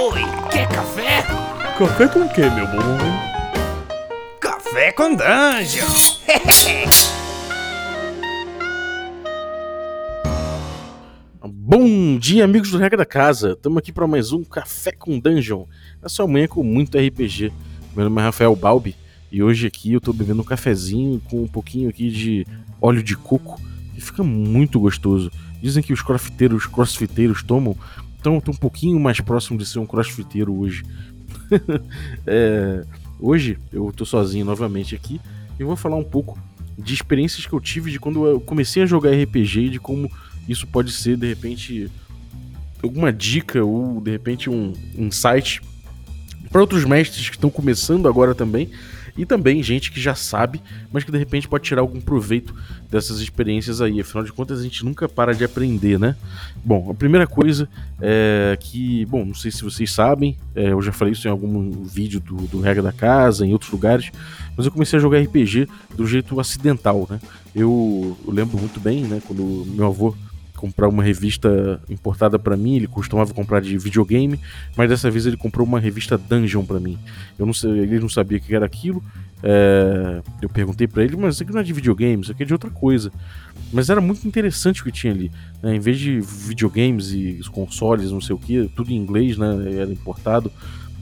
Oi, quer café? Café com o que, meu bom? Café com dungeon! Bom dia, amigos do Regra da Casa. Estamos aqui para mais um Café com Dungeon. Na sua manhã com muito RPG. Meu nome é Rafael Balbi e hoje aqui eu estou bebendo um cafezinho com um pouquinho aqui de óleo de coco que fica muito gostoso. Dizem que os crossfiteiros, crossfiteiros tomam, então estou um pouquinho mais próximo de ser um crossfiteiro hoje. é, hoje eu estou sozinho novamente aqui e vou falar um pouco de experiências que eu tive de quando eu comecei a jogar RPG e de como isso pode ser de repente alguma dica ou de repente um insight para outros mestres que estão começando agora também e também gente que já sabe, mas que de repente pode tirar algum proveito dessas experiências aí. Afinal de contas, a gente nunca para de aprender, né? Bom, a primeira coisa é que, bom, não sei se vocês sabem, é, eu já falei isso em algum vídeo do, do Regra da Casa, em outros lugares, mas eu comecei a jogar RPG do jeito acidental, né? Eu, eu lembro muito bem, né, quando meu avô comprar uma revista importada para mim, ele costumava comprar de videogame, mas dessa vez ele comprou uma revista Dungeon para mim. Eu não sei, ele não sabia o que era aquilo. É, eu perguntei para ele, mas isso aqui não é de videogame, isso aqui é de outra coisa. Mas era muito interessante o que tinha ali. Né? Em vez de videogames e consoles, não sei o que, tudo em inglês, né? Era importado.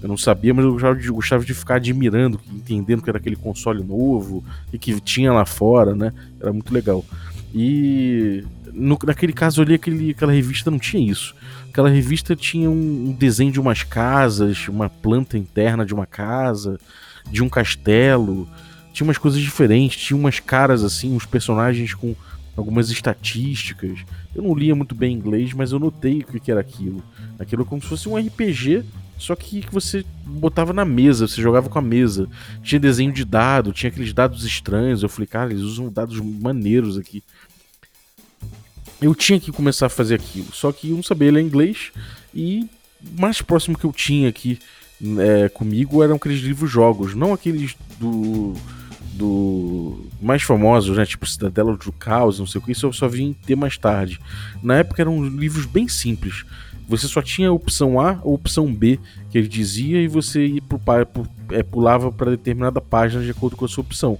Eu não sabia, mas eu gostava de, gostava de ficar admirando, entendendo que era aquele console novo e que tinha lá fora, né? Era muito legal. E no, naquele caso ali, aquele, aquela revista não tinha isso. Aquela revista tinha um, um, desenho de umas casas, uma planta interna de uma casa, de um castelo. Tinha umas coisas diferentes, tinha umas caras assim, uns personagens com algumas estatísticas. Eu não lia muito bem inglês, mas eu notei o que era aquilo. Aquilo como se fosse um RPG, só que você botava na mesa, você jogava com a mesa. Tinha desenho de dado, tinha aqueles dados estranhos. Eu falei, cara, eles usam dados maneiros aqui eu tinha que começar a fazer aquilo. Só que eu não sabia ler inglês e mais próximo que eu tinha aqui é, comigo eram aqueles livros jogos, não aqueles do do mais famosos, né, tipo Cidadela do Caos, não sei o que, isso eu só vim ter mais tarde. Na época eram livros bem simples. Você só tinha a opção A ou opção B que ele dizia e você ia pro, é, pulava para determinada página de acordo com a sua opção.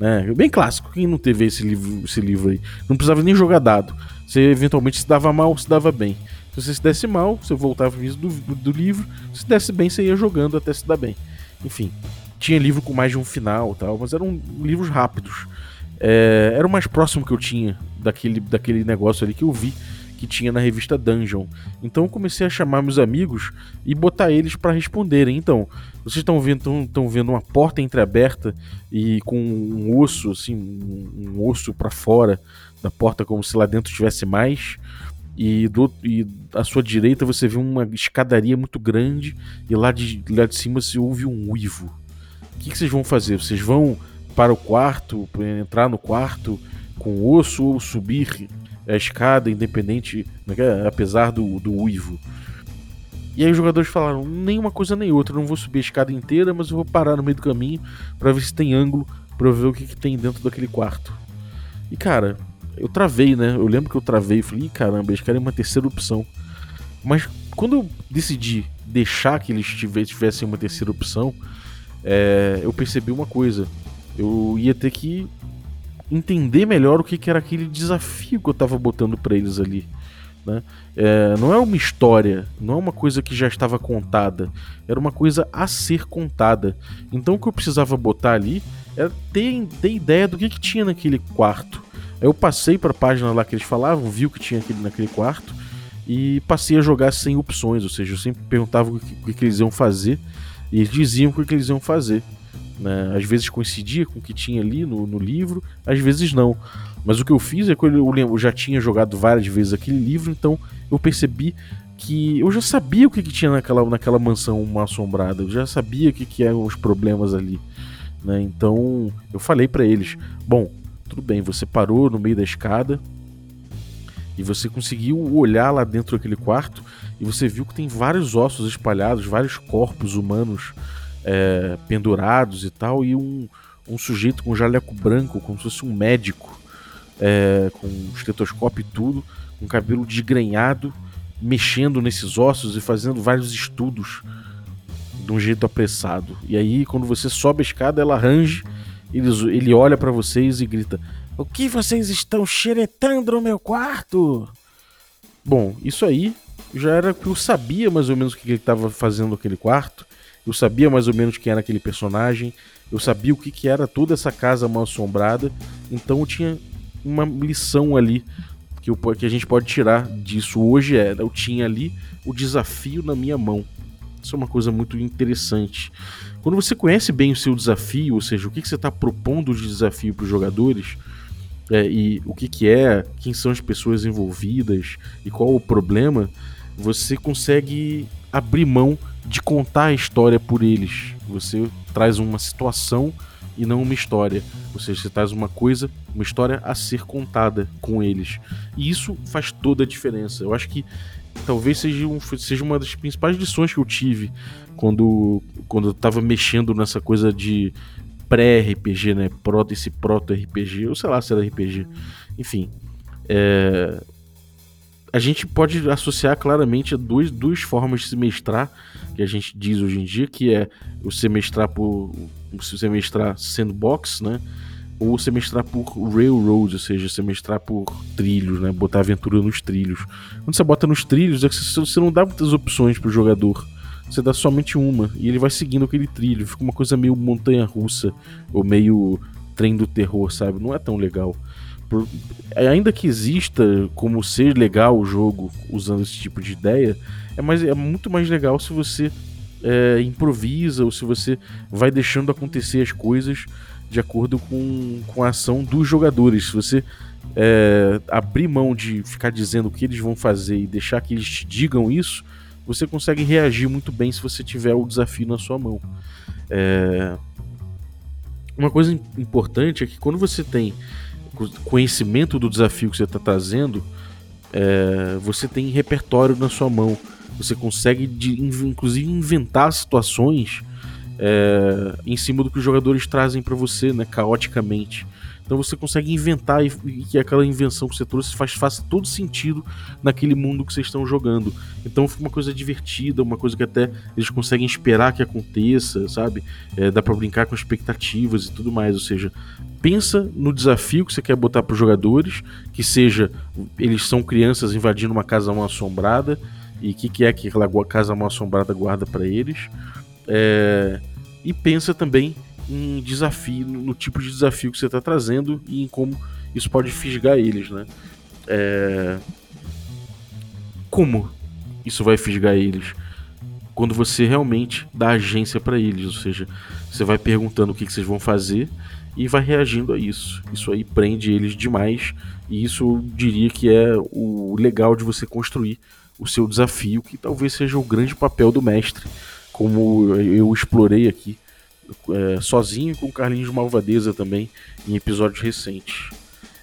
Né? Bem clássico, quem não teve esse livro, esse livro aí? Não precisava nem jogar dado. Você eventualmente se dava mal, se dava bem. Se você se desse mal, você voltava pro do, do livro. Se desse bem, você ia jogando até se dar bem. Enfim, tinha livro com mais de um final tal, mas eram livros rápidos. É, era o mais próximo que eu tinha daquele, daquele negócio ali que eu vi que tinha na revista Dungeon. Então eu comecei a chamar meus amigos e botar eles para responderem. Então, vocês estão vendo, estão vendo uma porta entreaberta e com um osso, assim, um, um osso para fora da porta, como se lá dentro tivesse mais. E, do, e à sua direita você vê uma escadaria muito grande e lá de, lá de cima se ouve um uivo. O que, que vocês vão fazer? Vocês vão para o quarto, entrar no quarto com osso ou subir a escada, independente, é é? apesar do, do uivo. E aí os jogadores falaram: nem uma coisa nem outra, eu não vou subir a escada inteira, mas eu vou parar no meio do caminho para ver se tem ângulo, para ver o que, que, tem dentro daquele quarto. E cara, eu travei, né? Eu lembro que eu travei e falei: caramba, eles querem uma terceira opção. Mas quando eu decidi deixar que eles tivessem uma terceira opção, é, eu percebi uma coisa. Eu ia ter que entender melhor o que, que era aquele desafio que eu estava botando para eles ali. Né? É, não é uma história, não é uma coisa que já estava contada, era uma coisa a ser contada. Então o que eu precisava botar ali era ter, ter ideia do que, que tinha naquele quarto. Aí eu passei para a página lá que eles falavam, vi o que tinha aquele, naquele quarto e passei a jogar sem opções, ou seja, eu sempre perguntava o que, o que eles iam fazer e eles diziam o que eles iam fazer. Né? Às vezes coincidia com o que tinha ali no, no livro, às vezes não. Mas o que eu fiz é que eu, eu já tinha jogado várias vezes aquele livro, então eu percebi que eu já sabia o que, que tinha naquela, naquela mansão mal assombrada, eu já sabia o que, que eram os problemas ali. Né? Então eu falei para eles: bom, tudo bem, você parou no meio da escada e você conseguiu olhar lá dentro daquele quarto e você viu que tem vários ossos espalhados, vários corpos humanos é, pendurados e tal, e um, um sujeito com jaleco branco, como se fosse um médico, é, com estetoscópio e tudo, com cabelo desgrenhado mexendo nesses ossos e fazendo vários estudos de um jeito apressado. E aí, quando você sobe a escada, ela range, ele, ele olha para vocês e grita: O que vocês estão xeretando no meu quarto? Bom, isso aí já era que eu sabia mais ou menos o que ele estava fazendo naquele quarto. Eu sabia mais ou menos quem era aquele personagem. Eu sabia o que, que era toda essa casa mal assombrada. Então eu tinha uma lição ali que, eu, que a gente pode tirar disso hoje é: eu tinha ali o desafio na minha mão. Isso é uma coisa muito interessante. Quando você conhece bem o seu desafio, ou seja, o que, que você está propondo de desafio para os jogadores, é, e o que, que é, quem são as pessoas envolvidas e qual o problema, você consegue abrir mão de contar a história por eles. Você traz uma situação e não uma história. Ou seja, você traz uma coisa, uma história a ser contada com eles. E isso faz toda a diferença. Eu acho que talvez seja, um, seja uma das principais lições que eu tive quando, quando eu tava mexendo nessa coisa de pré-RPG, né? Proto, esse proto-RPG, ou sei lá se era RPG. Enfim. É, a gente pode associar claramente duas, duas formas de se mestrar, que a gente diz hoje em dia, que é o semestrar por. O semestrar sandbox, né? Ou semestrar por railroad, ou seja, semestrar por trilhos, né? Botar aventura nos trilhos. Quando você bota nos trilhos, é que você não dá muitas opções pro jogador. Você dá somente uma, e ele vai seguindo aquele trilho. Fica uma coisa meio montanha russa, ou meio trem do terror, sabe? Não é tão legal por, ainda que exista como ser legal o jogo usando esse tipo de ideia, é, mais, é muito mais legal se você é, improvisa ou se você vai deixando acontecer as coisas de acordo com, com a ação dos jogadores. Se você é, abrir mão de ficar dizendo o que eles vão fazer e deixar que eles te digam isso, você consegue reagir muito bem se você tiver o desafio na sua mão. É... Uma coisa importante é que quando você tem conhecimento do desafio que você está trazendo, é, você tem repertório na sua mão. Você consegue, de, inclusive, inventar situações é, em cima do que os jogadores trazem para você, né, caoticamente. Então você consegue inventar e, que aquela invenção que você trouxe faz, faça todo sentido naquele mundo que vocês estão jogando. Então fica uma coisa divertida, uma coisa que até eles conseguem esperar que aconteça, sabe? É, dá para brincar com expectativas e tudo mais. Ou seja, pensa no desafio que você quer botar para os jogadores, que seja eles são crianças invadindo uma casa mal assombrada e o que, que é que aquela casa mal assombrada guarda para eles. É, e pensa também em desafio, no tipo de desafio que você está trazendo e em como isso pode fisgar eles, né? É... Como isso vai fisgar eles? Quando você realmente dá agência para eles, ou seja, você vai perguntando o que, que vocês vão fazer e vai reagindo a isso. Isso aí prende eles demais e isso eu diria que é o legal de você construir o seu desafio, que talvez seja o grande papel do mestre, como eu explorei aqui é, sozinho com o Carlinhos Malvadeza também em episódios recentes.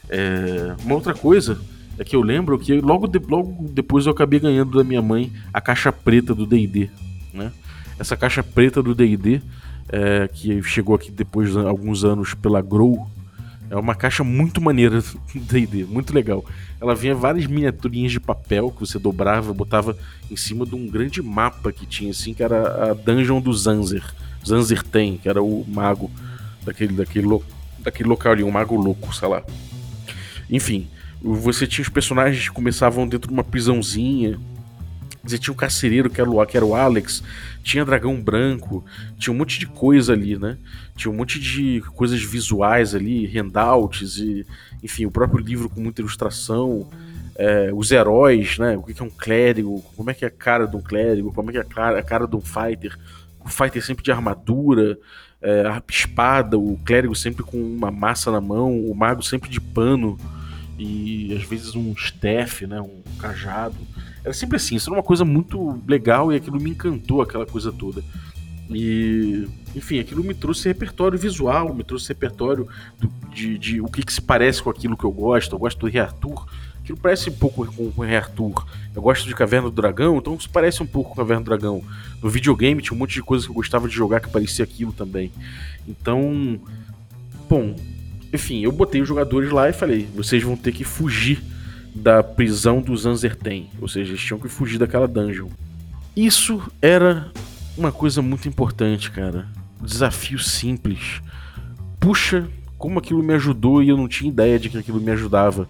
É, uma outra coisa é que eu lembro que logo, de, logo depois eu acabei ganhando da minha mãe a caixa preta do D&D, né? Essa caixa preta do D&D é, que chegou aqui depois de alguns anos pela Grow é uma caixa muito maneira do D&D, muito legal. Ela vinha várias miniaturinhas de papel que você dobrava, botava em cima de um grande mapa que tinha assim, que era a Dungeon do Zanzer. Zanzirten, que era o mago daquele, daquele, daquele local ali, um mago louco, sei lá. Enfim, você tinha os personagens que começavam dentro de uma prisãozinha. Você tinha o carcereiro, que era o, que era o Alex, tinha dragão branco, tinha um monte de coisa ali, né? Tinha um monte de coisas visuais ali, handouts, e, enfim, o próprio livro com muita ilustração. É, os heróis, né? O que é um clérigo, como é que é a cara de um clérigo, como é que é a cara, a cara de um fighter o fighter sempre de armadura, é, a espada, o clérigo sempre com uma massa na mão, o mago sempre de pano e às vezes um staff, né, um cajado. Era sempre assim, isso era uma coisa muito legal e aquilo me encantou, aquela coisa toda. E, enfim, aquilo me trouxe repertório visual, me trouxe repertório do, de, de, o que, que, se parece com aquilo que eu gosto. Eu gosto do Rei Arthur, aquilo parece um pouco com o Rei Arthur. Eu gosto de Caverna do Dragão, então isso parece um pouco com Caverna do Dragão. No videogame tinha um monte de coisas que eu gostava de jogar que parecia aquilo também. Então, bom, enfim, eu botei os jogadores lá e falei: vocês vão ter que fugir da prisão dos Anzerten, ou seja, eles tinham que fugir daquela dungeon. Isso era uma coisa muito importante, cara. Desafio simples. Puxa, como aquilo me ajudou e eu não tinha ideia de que aquilo me ajudava.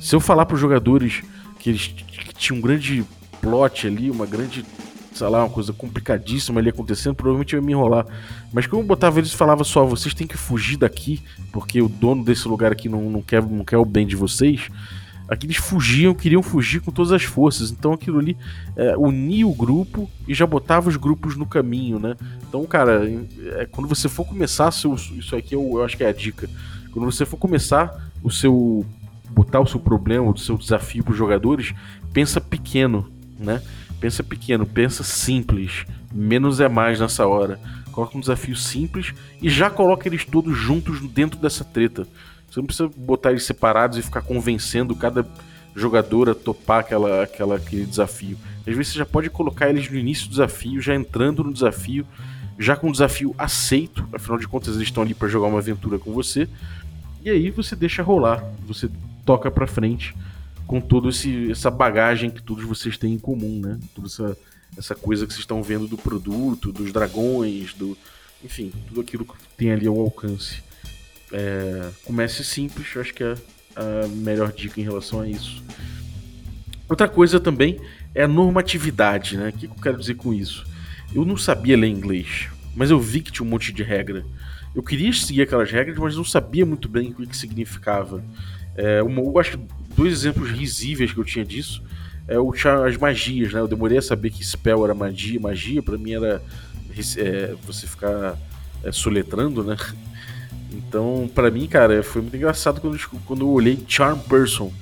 Se eu falar para os jogadores que eles que tinham um grande plot ali, uma grande, sei lá, uma coisa complicadíssima ali acontecendo, provavelmente eu ia me enrolar. Mas como eu botava eles falava só, vocês têm que fugir daqui, porque o dono desse lugar aqui não, não, quer, não quer o bem de vocês. Aqueles fugiam, queriam fugir com todas as forças. Então aquilo ali é, unia o grupo e já botava os grupos no caminho, né? Então, cara, é, quando você for começar, seu, isso aqui eu, eu acho que é a dica. Quando você for começar o seu. Botar o seu problema, o seu desafio para os jogadores, pensa pequeno, né? Pensa pequeno, pensa simples. Menos é mais nessa hora. Coloca um desafio simples e já coloca eles todos juntos dentro dessa treta. Você não precisa botar eles separados e ficar convencendo cada jogador a topar aquela, aquela, aquele desafio. Às vezes você já pode colocar eles no início do desafio, já entrando no desafio, já com o desafio aceito, afinal de contas eles estão ali para jogar uma aventura com você. E aí você deixa rolar, você toca para frente com toda essa bagagem que todos vocês têm em comum, né? Toda essa, essa coisa que vocês estão vendo do produto, dos dragões, do enfim, tudo aquilo que tem ali ao alcance. É, comece simples, eu acho que é a melhor dica em relação a isso. Outra coisa também é a normatividade, né? O que eu quero dizer com isso? Eu não sabia ler inglês, mas eu vi que tinha um monte de regra. Eu queria seguir aquelas regras, mas não sabia muito bem o que, que significava. É, eu acho que dois exemplos risíveis que eu tinha disso é o, as magias, né? Eu demorei a saber que spell era magia, magia para mim era é, você ficar é, soletrando, né? Então, para mim, cara, foi muito engraçado quando, quando eu olhei Charm Person.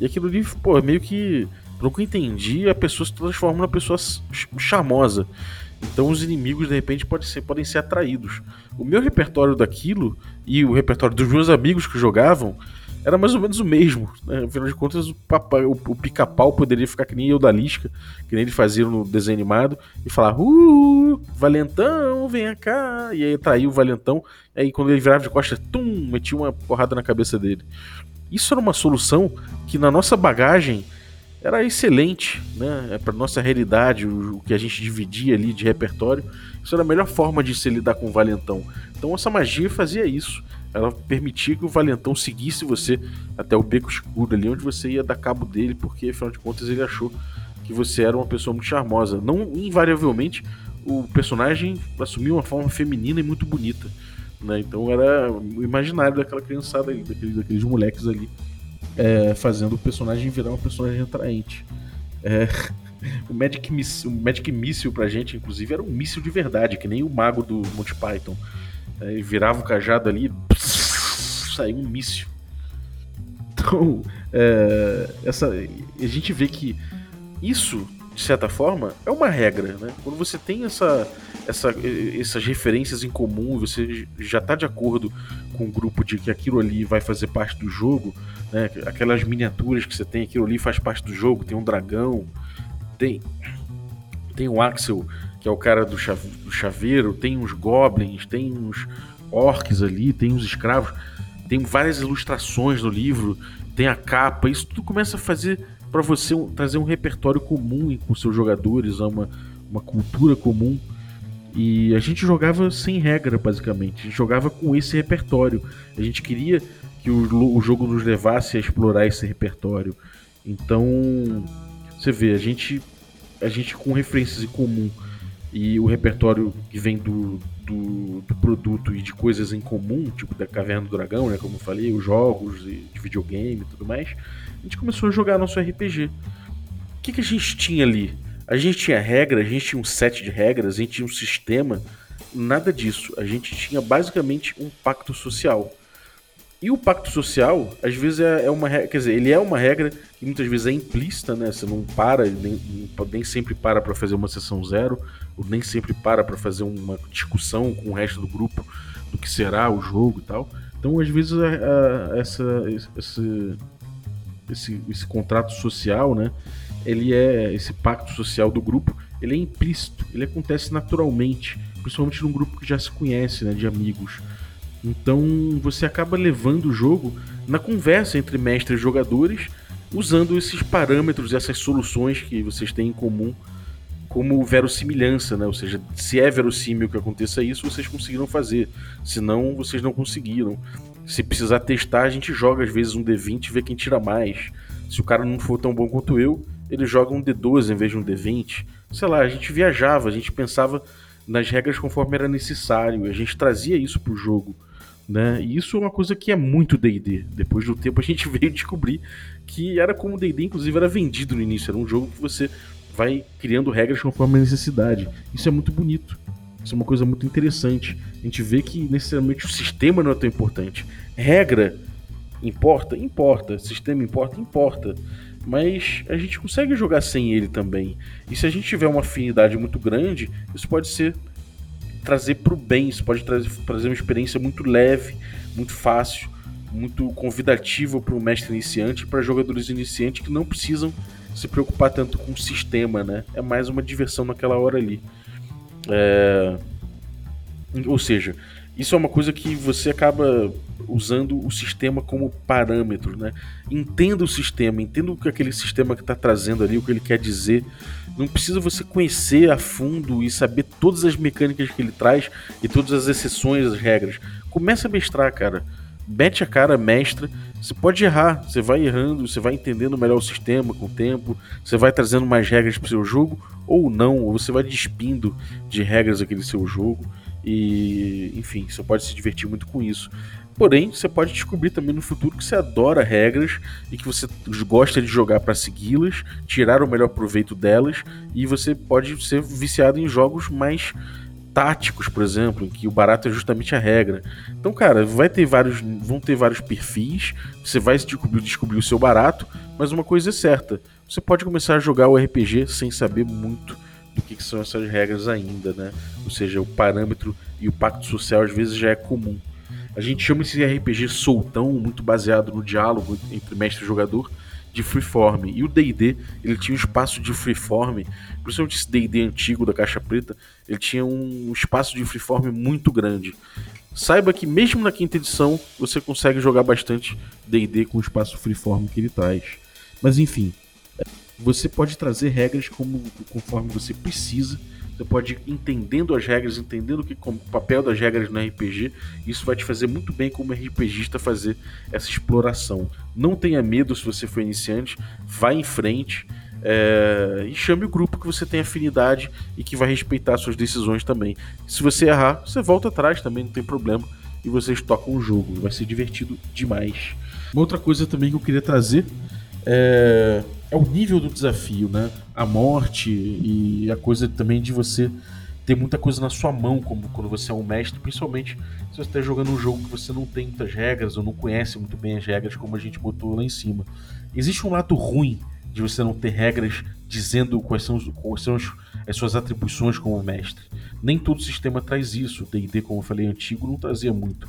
E aquilo ali, pô, meio que. Pelo que eu entendi, a pessoa se transforma numa pessoa charmosa. Então os inimigos, de repente, podem ser, podem ser atraídos. O meu repertório daquilo e o repertório dos meus amigos que jogavam era mais ou menos o mesmo. Né? Afinal de contas, o, o, o pica-pau poderia ficar que nem eu da Lisca, que nem ele fazia no desenho animado, e falar: Uh, Valentão, vem cá. E aí atraía o Valentão. E aí quando ele virava de costas, tum, metia uma porrada na cabeça dele. Isso era uma solução que na nossa bagagem era excelente, né? É para nossa realidade, o, o, que a gente dividia ali de repertório. Isso era a melhor forma de se lidar com o Valentão. Então essa magia fazia isso ela permitia que o Valentão seguisse você até o beco escuro ali, onde você ia dar cabo dele, porque afinal de contas ele achou que você era uma pessoa muito charmosa. Não invariavelmente o personagem assumiu uma forma feminina e muito bonita. Né? Então era o imaginário daquela criançada ali, daqueles, daqueles moleques ali, é, fazendo o personagem virar uma personagem atraente. É, o, Magic Miss, o Magic Missile pra gente, inclusive, era um míssil de verdade, que nem o mago do Monty Python. Aí virava o cajado ali saiu um míssil. Então, é, essa, a gente vê que isso, de certa forma, é uma regra. Né? Quando você tem essa, essa, essas referências em comum, você já está de acordo com o grupo de que aquilo ali vai fazer parte do jogo, né? aquelas miniaturas que você tem, aquilo ali faz parte do jogo, tem um dragão, tem, tem o Axel que é o cara do, chave, do chaveiro, tem uns goblins, tem uns orcs ali, tem uns escravos, tem várias ilustrações no livro, tem a capa, isso tudo começa a fazer para você trazer um repertório comum com seus jogadores, uma, uma cultura comum. E a gente jogava sem regra, basicamente. A gente jogava com esse repertório. A gente queria que o, o jogo nos levasse a explorar esse repertório. Então, você vê, a gente, a gente com referências em comum e o repertório que vem do, do, do, produto e de coisas em comum, tipo da Caverna do Dragão, né, como eu falei, os jogos de videogame e tudo mais, a gente começou a jogar nosso RPG. O que, que a gente tinha ali? A gente tinha regra, a gente tinha um set de regras, a gente tinha um sistema, nada disso. A gente tinha basicamente um pacto social. E o pacto social, às vezes, é, é uma regra, quer dizer, ele é uma regra que muitas vezes é implícita, né? Você não para, nem, nem sempre para para fazer uma sessão zero, ou nem sempre para para fazer uma discussão com o resto do grupo do que será o jogo e tal. Então, às vezes, a, a, essa, esse, esse, esse contrato social, né? Ele é esse pacto social do grupo, ele é implícito, ele acontece naturalmente, principalmente num grupo que já se conhece, né? De amigos. Então você acaba levando o jogo na conversa entre mestres e jogadores, usando esses parâmetros, essas soluções que vocês têm em comum como verossimilhança, né? Ou seja, se é verossímil que aconteça isso, vocês conseguiram fazer. Se não, vocês não conseguiram. Se precisar testar, a gente joga às vezes um D20 e vê quem tira mais. Se o cara não for tão bom quanto eu, ele joga um D12 em vez de um D20. Sei lá, a gente viajava, a gente pensava nas regras conforme era necessário, a gente trazia isso pro jogo. Né? E isso é uma coisa que é muito D&D. Depois do tempo a gente veio descobrir que era como D&D inclusive era vendido no início, era um jogo que você vai criando regras conforme a necessidade. Isso é muito bonito. Isso é uma coisa muito interessante. A gente vê que necessariamente o sistema não é tão importante. Regra importa? Importa. Sistema importa? Importa. Mas a gente consegue jogar sem ele também. E se a gente tiver uma afinidade muito grande, isso pode ser trazer para o bem, isso pode trazer, trazer uma experiência muito leve, muito fácil, muito convidativa para o mestre iniciante e para jogadores iniciantes que não precisam se preocupar tanto com o sistema, né? É mais uma diversão naquela hora ali. É... Ou seja, isso é uma coisa que você acaba usando o sistema como parâmetro, né? Entenda o sistema, entenda o que aquele sistema que está trazendo ali, o que ele quer dizer. Não precisa você conhecer a fundo e saber todas as mecânicas que ele traz e todas as exceções, as regras. Começa a mestrar, cara mete a cara, mestra. Você pode errar, você vai errando, você vai entendendo melhor o sistema com o tempo, você vai trazendo mais regras para o seu jogo, ou não, ou você vai despindo de regras aquele seu jogo. E, enfim, você pode se divertir muito com isso. Porém, você pode descobrir também no futuro que você adora regras e que você gosta de jogar para segui-las, tirar o melhor proveito delas, e você pode ser viciado em jogos mais táticos, por exemplo, em que o barato é justamente a regra. Então, cara, vai ter vários, vão ter vários perfis, você vai descobrir, descobrir o seu barato, mas uma coisa é certa, você pode começar a jogar o RPG sem saber muito do que, que são essas regras ainda, né? Ou seja, o parâmetro e o pacto social às vezes já é comum. A gente chama esse RPG soltão, muito baseado no diálogo entre mestre e jogador, de freeform. E o D&D, ele tinha um espaço de freeform, principalmente esse D&D antigo da caixa preta, ele tinha um espaço de freeform muito grande. Saiba que mesmo na quinta edição, você consegue jogar bastante D&D com o espaço freeform que ele traz. Mas enfim, você pode trazer regras como, conforme você precisa você pode ir entendendo as regras, entendendo o, que, o papel das regras no RPG. Isso vai te fazer muito bem como RPGista fazer essa exploração. Não tenha medo se você for iniciante, vá em frente. É, e chame o grupo que você tem afinidade e que vai respeitar suas decisões também. Se você errar, você volta atrás também, não tem problema. E vocês tocam o jogo, vai ser divertido demais. Uma outra coisa também que eu queria trazer é, é o nível do desafio, né? A morte e a coisa também de você ter muita coisa na sua mão, como quando você é um mestre, principalmente se você está jogando um jogo que você não tem muitas regras ou não conhece muito bem as regras, como a gente botou lá em cima. Existe um lado ruim de você não ter regras dizendo quais são, quais são as suas atribuições como mestre. Nem todo sistema traz isso. O D&D, como eu falei, antigo não trazia muito.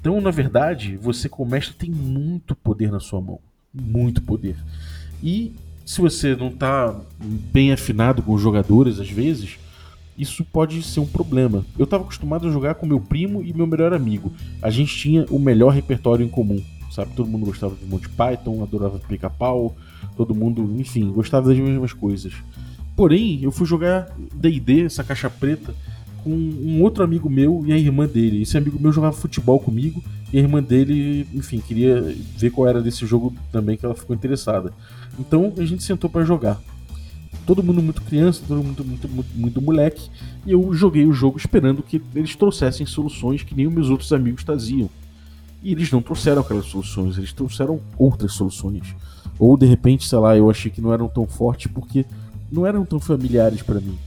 Então, na verdade, você como mestre tem muito poder na sua mão muito poder. E se você não está bem afinado com os jogadores, às vezes, isso pode ser um problema. Eu estava acostumado a jogar com meu primo e meu melhor amigo. A gente tinha o melhor repertório em comum, sabe? Todo mundo gostava de Monty Python, adorava pica-pau, todo mundo, enfim, gostava das mesmas coisas. Porém, eu fui jogar D&D, essa caixa preta, com um outro amigo meu e a irmã dele. Esse amigo meu jogava futebol comigo e a irmã dele, enfim, queria ver qual era desse jogo também que ela ficou interessada. Então a gente sentou para jogar. Todo mundo muito criança, todo mundo muito, muito, muito, moleque, e eu joguei o jogo esperando que eles trouxessem soluções que nem os meus outros amigos traziam. E eles não trouxeram aquelas soluções, eles trouxeram outras soluções. Ou de repente, sei lá, eu achei que não eram tão fortes porque não eram tão familiares para mim,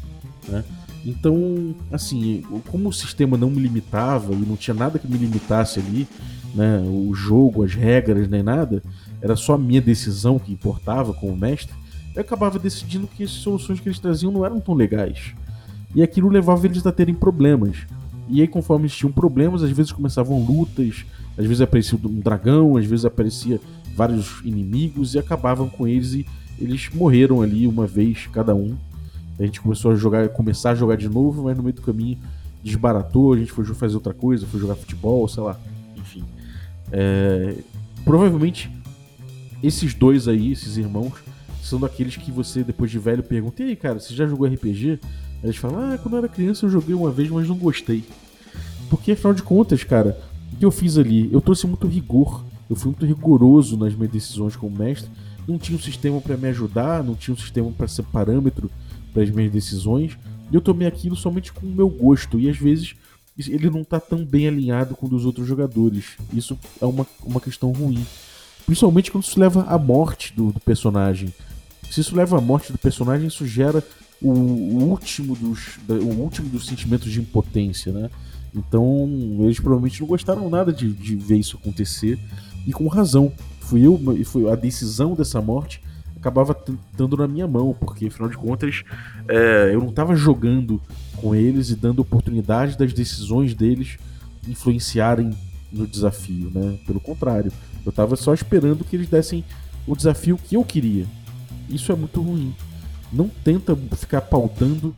né? Então, assim, como o sistema não me limitava e não tinha nada que me limitasse ali, né, o jogo, as regras, nem nada, era só a minha decisão que importava como mestre, eu acabava decidindo que as soluções que eles traziam não eram tão legais. E aquilo levava eles a terem problemas. E aí, conforme eles tinham problemas, às vezes começavam lutas, às vezes aparecia um dragão, às vezes aparecia vários inimigos e acabavam com eles e eles morreram ali uma vez cada um a gente começou a jogar, começar a jogar de novo, mas no meio do caminho desbaratou, a gente foi fazer outra coisa, foi jogar futebol, sei lá, enfim. É, provavelmente esses dois aí, esses irmãos, são daqueles que você, depois de velho, pergunta: E aí, cara, você já jogou RPG? Eles falam: Ah, quando eu era criança eu joguei uma vez, mas não gostei. Porque afinal de contas, cara, o que eu fiz ali? Eu trouxe muito rigor, eu fui muito rigoroso nas minhas decisões como mestre. Não tinha um sistema para me ajudar, não tinha um sistema para ser parâmetro para as minhas decisões. E eu tomei aquilo somente com o meu gosto. E às vezes ele não tá tão bem alinhado com o dos outros jogadores. Isso é uma, uma questão ruim. Principalmente quando isso leva à morte do, do personagem. Se isso leva à morte do personagem, isso gera o, o, último dos, o último dos sentimentos de impotência, né? Então, eles provavelmente não gostaram nada de, de ver isso acontecer, e com razão. Fui eu, foi a decisão dessa morte acabava estando na minha mão, porque afinal de contas é, eu não estava jogando com eles e dando oportunidade das decisões deles influenciarem no desafio, né? Pelo contrário, eu estava só esperando que eles dessem o desafio que eu queria. Isso é muito ruim. Não tenta ficar pautando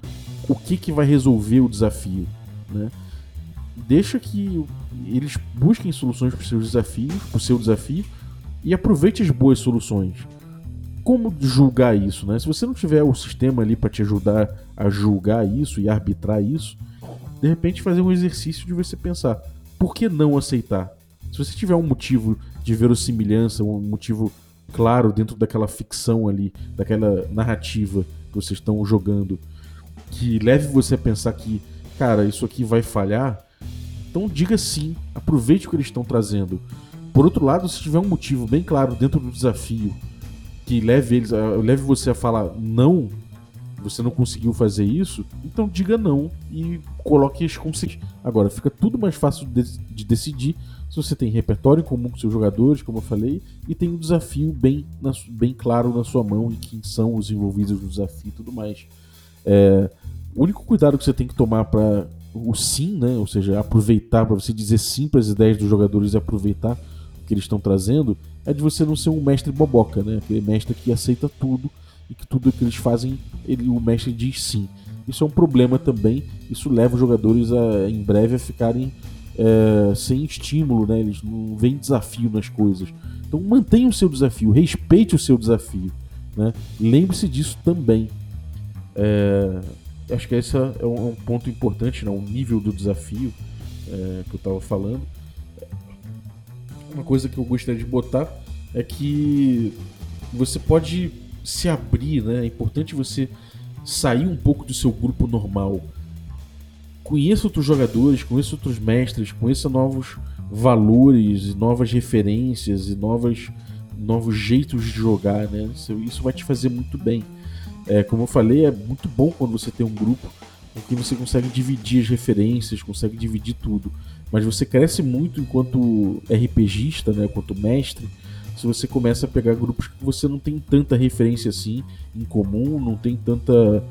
o que, que vai resolver o desafio, né? Deixa que eles busquem soluções para os seus desafios, para o seu desafio e aproveite as boas soluções como julgar isso, né? Se você não tiver o sistema ali para te ajudar a julgar isso e arbitrar isso, de repente fazer um exercício de você pensar, por que não aceitar? Se você tiver um motivo de verossimilhança, um motivo claro dentro daquela ficção ali, daquela narrativa que vocês estão jogando, que leve você a pensar que, cara, isso aqui vai falhar, então diga sim, aproveite o que eles estão trazendo. Por outro lado, se tiver um motivo bem claro dentro do desafio, que leve eles, leve você a falar não, você não conseguiu fazer isso, então diga não e coloque as consequências. Agora, fica tudo mais fácil de, de, decidir se você tem repertório comum com seus jogadores, como eu falei, e tem um desafio bem, na, bem claro na sua mão e quem são os envolvidos no desafio e tudo mais. É, o único cuidado que você tem que tomar para o sim, né, ou seja, aproveitar, para você dizer sim para as ideias dos jogadores e aproveitar que eles estão trazendo, é de você não ser um mestre boboca, né? Aquele mestre que aceita tudo e que tudo que eles fazem, ele, o mestre diz sim. Isso é um problema também. Isso leva os jogadores a, em breve a ficarem é, sem estímulo, né? Eles não veem desafio nas coisas. Então mantenha o seu desafio, respeite o seu desafio. Né? Lembre-se disso também. É, acho que esse é um, é ponto importante, né? o nível do desafio é, que eu estava falando uma coisa que eu gostaria de botar é que você pode se abrir, né? É importante você sair um pouco do seu grupo normal. Conheça outros jogadores, conheça outros mestres, conheça novos valores, novas referências e novas, novos jeitos de jogar, né? Isso, vai te fazer muito bem. É, como eu falei, é muito bom quando você tem um grupo com que você consegue dividir as referências, consegue dividir tudo mas você cresce muito enquanto RPGista, né, enquanto mestre, se você começa a pegar grupos que você não tem tanta referência assim em comum, não tem tanta,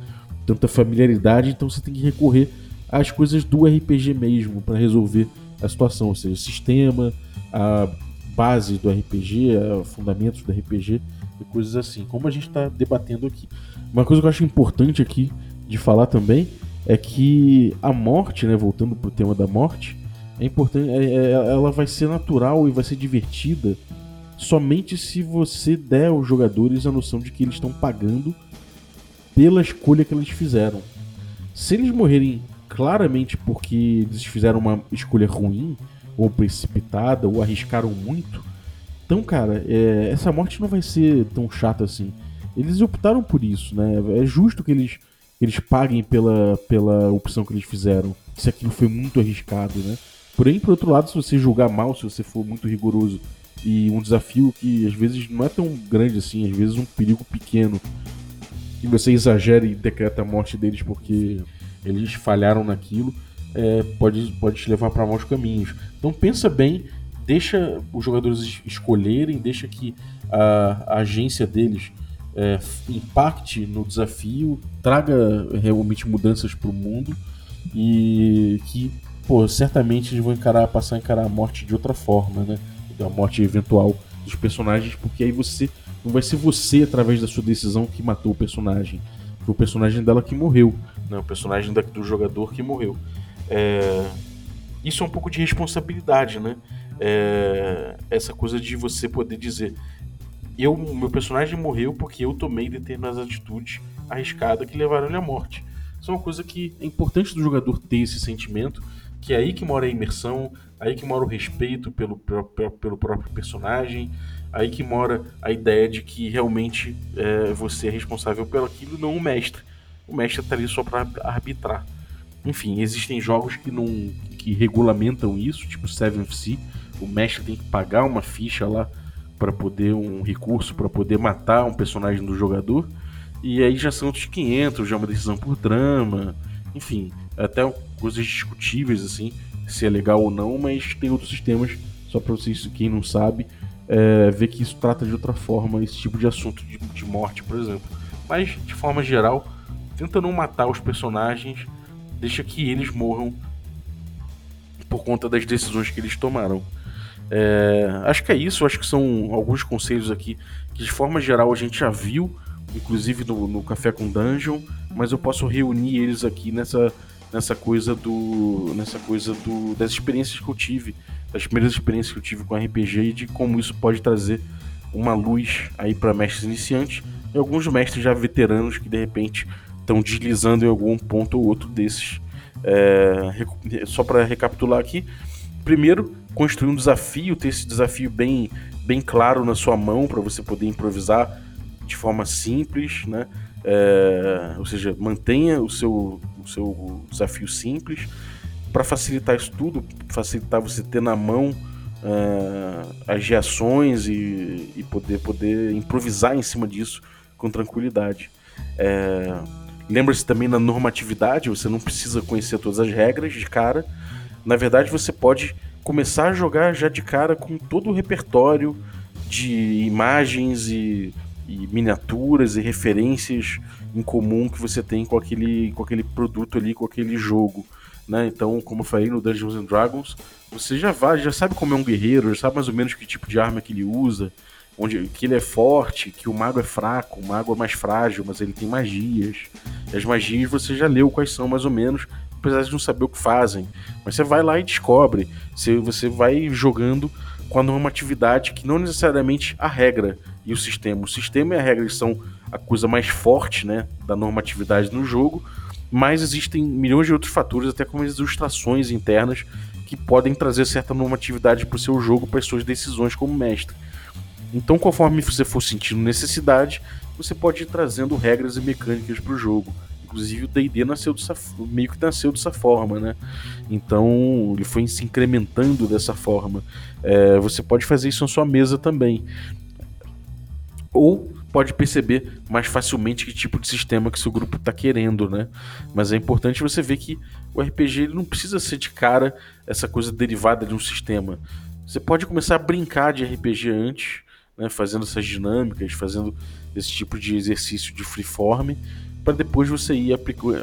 tanta familiaridade, então você tem que recorrer às coisas do RPG mesmo para resolver a situação, ou seja, o sistema, a base do RPG, fundamentos do RPG e coisas assim, como a gente está debatendo aqui. Uma coisa que eu acho importante aqui de falar também é que a morte, né, voltando para o tema da morte, é importante, é, é, ela vai ser natural e vai ser divertida somente se você der aos jogadores a noção de que eles estão pagando pela escolha que eles fizeram. Se eles morrerem claramente porque eles fizeram uma escolha ruim, ou precipitada, ou arriscaram muito, então, cara, é, essa morte não vai ser tão chata assim. Eles optaram por isso, né? É justo que eles, eles paguem pela, pela opção que eles fizeram, se aquilo foi muito arriscado, né? Porém, por outro lado, se você julgar mal, se você for muito rigoroso e um desafio que às vezes não é tão grande assim, às vezes um perigo pequeno, e você exagera e decreta a morte deles porque eles falharam naquilo, é, pode, pode te levar para maus caminhos. Então pensa bem, deixa os jogadores escolherem, deixa que a, a agência deles é, impacte no desafio, traga realmente mudanças para o mundo e que pô, certamente eles vão encarar, passar a encarar a morte de outra forma, né? A morte eventual dos personagens, porque aí você. Não vai ser você, através da sua decisão, que matou o personagem. Foi o personagem dela que morreu. Né? O personagem da, do jogador que morreu. É... Isso é um pouco de responsabilidade, né? É... Essa coisa de você poder dizer. eu, meu personagem morreu porque eu tomei determinadas atitudes arriscadas que levaram ele à morte. Isso é uma coisa que é importante do jogador ter esse sentimento, que é aí que mora a imersão, aí que mora o respeito pelo, pelo próprio personagem, aí que mora a ideia de que realmente é, você é responsável pelo aquilo, não o mestre. O mestre está ali só para arbitrar. Enfim, existem jogos que não que regulamentam isso, tipo Seven Sea. O mestre tem que pagar uma ficha lá para poder um recurso para poder matar um personagem do jogador. E aí já são outros 500, já é uma decisão por drama, enfim, até coisas discutíveis assim, se é legal ou não, mas tem outros sistemas, só para vocês, quem não sabe, é, ver que isso trata de outra forma esse tipo de assunto de, de morte, por exemplo. Mas, de forma geral, tenta não matar os personagens, deixa que eles morram por conta das decisões que eles tomaram. É, acho que é isso, acho que são alguns conselhos aqui que de forma geral a gente já viu, inclusive no, no Café com Dungeon, mas eu posso reunir eles aqui nessa, nessa coisa do. nessa coisa do. das experiências que eu tive, das primeiras experiências que eu tive com RPG e de como isso pode trazer uma luz aí para mestres iniciantes e alguns mestres já veteranos que de repente estão deslizando em algum ponto ou outro desses. É, só para recapitular aqui, primeiro construir um desafio, ter esse desafio bem, bem claro na sua mão para você poder improvisar de forma simples, né? É, ou seja, mantenha o seu, o seu desafio simples para facilitar isso tudo, facilitar você ter na mão uh, as reações e, e, poder, poder improvisar em cima disso com tranquilidade. É, Lembra-se também da normatividade, você não precisa conhecer todas as regras de cara. Na verdade, você pode começar a jogar já de cara com todo o repertório de imagens e, e miniaturas e referências em comum que você tem com aquele, com aquele produto ali, com aquele jogo. Né? Então, como eu falei no Dungeons and Dragons, você já vai, já sabe como é um guerreiro, já sabe mais ou menos que tipo de arma que ele usa, onde que ele é forte, que o mago é fraco, o mago é mais frágil, mas ele tem magias. E as magias você já leu quais são mais ou menos, apesar de não saber o que fazem. Mas você vai lá e descobre. Você, você vai jogando com a normatividade que não necessariamente a regra e o sistema. O sistema e a regra são a coisa mais forte né, da normatividade no jogo, mas existem milhões de outros fatores, até como as ilustrações internas, que podem trazer certa normatividade para o seu jogo, para as suas decisões como mestre. Então, conforme você for sentindo necessidade, você pode ir trazendo regras e mecânicas para o jogo. Inclusive o D&D nasceu dessa, meio que nasceu dessa forma, né? Então ele foi se incrementando dessa forma. É, você pode fazer isso na sua mesa também. Ou pode perceber mais facilmente que tipo de sistema que seu grupo está querendo, né? Mas é importante você ver que o RPG ele não precisa ser de cara essa coisa derivada de um sistema. Você pode começar a brincar de RPG antes, né, fazendo essas dinâmicas, fazendo esse tipo de exercício de freeform, para depois você ir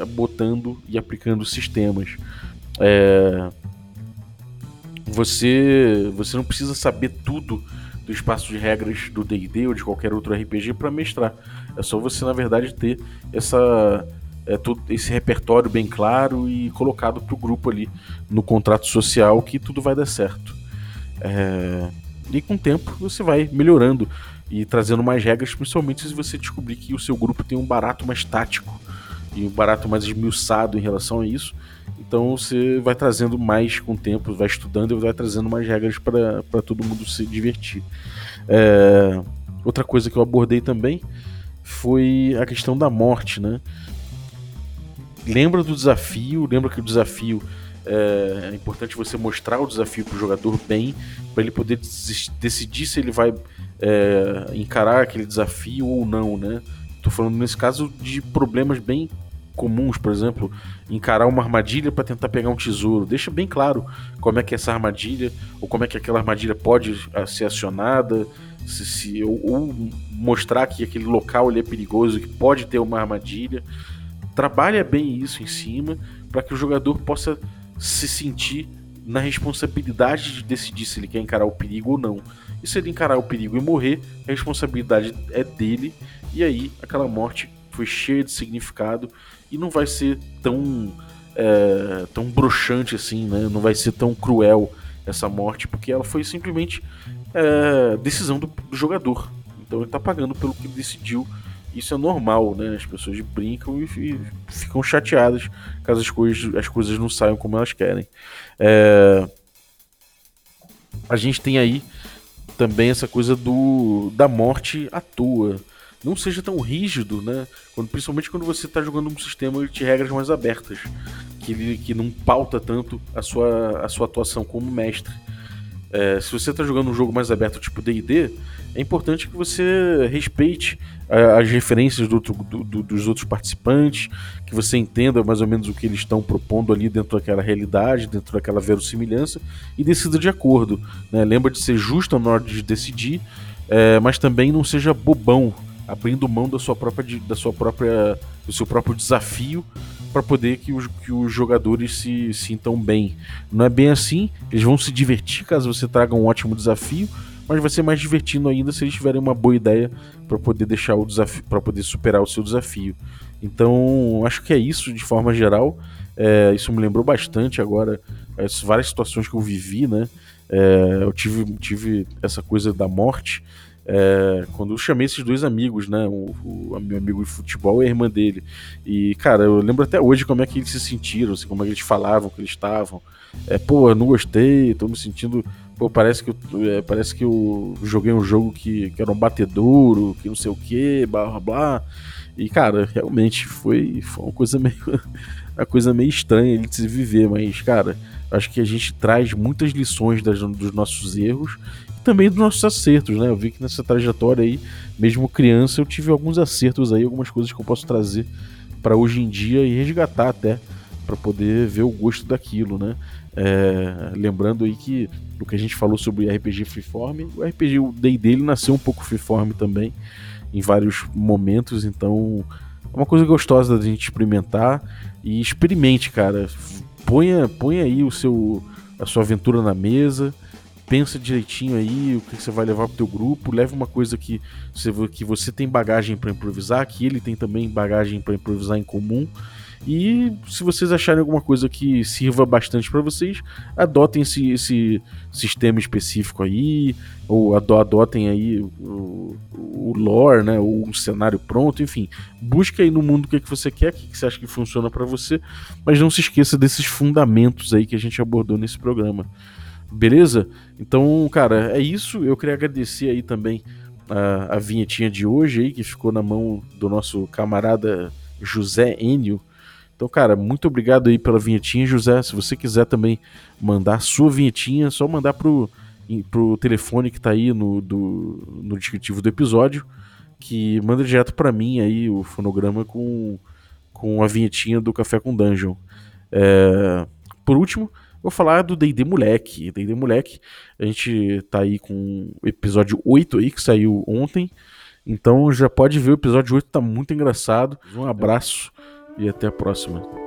botando e aplicando sistemas. É... Você, você não precisa saber tudo do espaço de regras do D&D ou de qualquer outro RPG para mestrar. É só você, na verdade, ter essa, é, todo esse repertório bem claro e colocado para o grupo ali no contrato social que tudo vai dar certo. É... E com o tempo você vai melhorando e trazendo mais regras, principalmente se você descobrir que o seu grupo tem um barato mais tático e um barato mais esmiuçado em relação a isso. Então você vai trazendo mais com o tempo, vai estudando e vai trazendo mais regras para todo mundo se divertir. É... Outra coisa que eu abordei também foi a questão da morte, né? Lembra do desafio, lembra que o desafio é, é importante você mostrar o desafio para o jogador bem, para ele poder decidir se ele vai é, encarar aquele desafio ou não, né? Tô falando nesse caso de problemas bem comuns, por exemplo, encarar uma armadilha para tentar pegar um tesouro. Deixa bem claro como é que essa armadilha, ou como é que aquela armadilha pode ah, ser acionada, se, se ou, ou, mostrar que aquele local ele é perigoso, que pode ter uma armadilha. Trabalha bem isso em cima para que o jogador possa se sentir na responsabilidade de decidir se ele quer encarar o perigo ou não. E se ele encarar o perigo e morrer, a responsabilidade é dele, e aí aquela morte foi cheia de significado e não vai ser tão é, tão broxante assim, né? Não vai ser tão cruel essa morte, porque ela foi simplesmente é, decisão do, do, jogador. Então ele tá pagando pelo que decidiu. Isso é normal, né? As pessoas brincam e, e ficam chateadas caso as coisas, as coisas não saiam como elas querem. É... A gente tem aí também essa coisa do da morte à toa. Não seja tão rígido, né? Quando, principalmente quando você está jogando um sistema de regras mais abertas, que, que não pauta tanto a sua, a sua atuação como mestre. É, se você está jogando um jogo mais aberto, tipo DD, é importante que você respeite a, as referências do, do, do, dos outros participantes, que você entenda mais ou menos o que eles estão propondo ali dentro daquela realidade, dentro daquela verossimilhança, e decida de acordo. Né? Lembra de ser justo na hora de decidir, é, mas também não seja bobão, abrindo mão da sua própria, da sua própria, do seu próprio desafio para poder que os, que os jogadores se sintam bem. Não é bem assim, eles vão se divertir caso você traga um ótimo desafio, mas vai ser mais divertido ainda se eles tiverem uma boa ideia para poder deixar o desafio, para poder superar o seu desafio. Então, acho que é isso de forma geral. É, isso me lembrou bastante agora as várias situações que eu vivi, né? É, eu tive, tive essa coisa da morte é, quando eu chamei esses dois amigos, né? O, o, meu amigo de futebol e a irmã dele. E, cara, eu lembro até hoje como é que eles se sentiram, assim, como é que eles falavam que eles estavam. É, pô, eu não gostei, tô me sentindo. Pô, parece que eu, é, parece que eu joguei um jogo que, que era um batedouro, que não sei o que, blá blá blá. E, cara, realmente foi, foi uma coisa meio. uma coisa meio estranha de se viver, mas, cara, acho que a gente traz muitas lições das, dos nossos erros também dos nossos acertos, né? Eu vi que nessa trajetória aí, mesmo criança, eu tive alguns acertos aí, algumas coisas que eu posso trazer para hoje em dia e resgatar até para poder ver o gosto daquilo, né? É, lembrando aí que o que a gente falou sobre RPG Freeform, o RPG o Day dele nasceu um pouco Freeform também em vários momentos, então é uma coisa gostosa da gente experimentar e experimente, cara. Ponha, ponha aí o seu a sua aventura na mesa, pensa direitinho aí o que você vai levar pro teu grupo, leva uma coisa que você, que você tem bagagem para improvisar, que ele tem também bagagem para improvisar em comum. E se vocês acharem alguma coisa que sirva bastante para vocês, adotem esse, esse sistema específico aí, ou adotem aí o, o lore, né, ou um cenário pronto, enfim. Busque aí no mundo o que, é que você quer, o que, que você acha que funciona para você, mas não se esqueça desses fundamentos aí que a gente abordou nesse programa. Beleza? Então, cara, é isso. Eu queria agradecer aí também a, a vinhetinha de hoje aí, que ficou na mão do nosso camarada José Enio. Então, cara, muito obrigado aí pela vinhetinha, José. Se você quiser também mandar sua vinhetinha, é só mandar pro, pro telefone que tá aí no, do, no descritivo do episódio, que manda direto para mim aí o fonograma com, com a vinhetinha do Café com Dungeon. É, por último, Vou falar do D&D Moleque. D&D Moleque, a gente tá aí com o episódio 8 aí, que saiu ontem. Então já pode ver, o episódio 8 tá muito engraçado. Um abraço e até a próxima.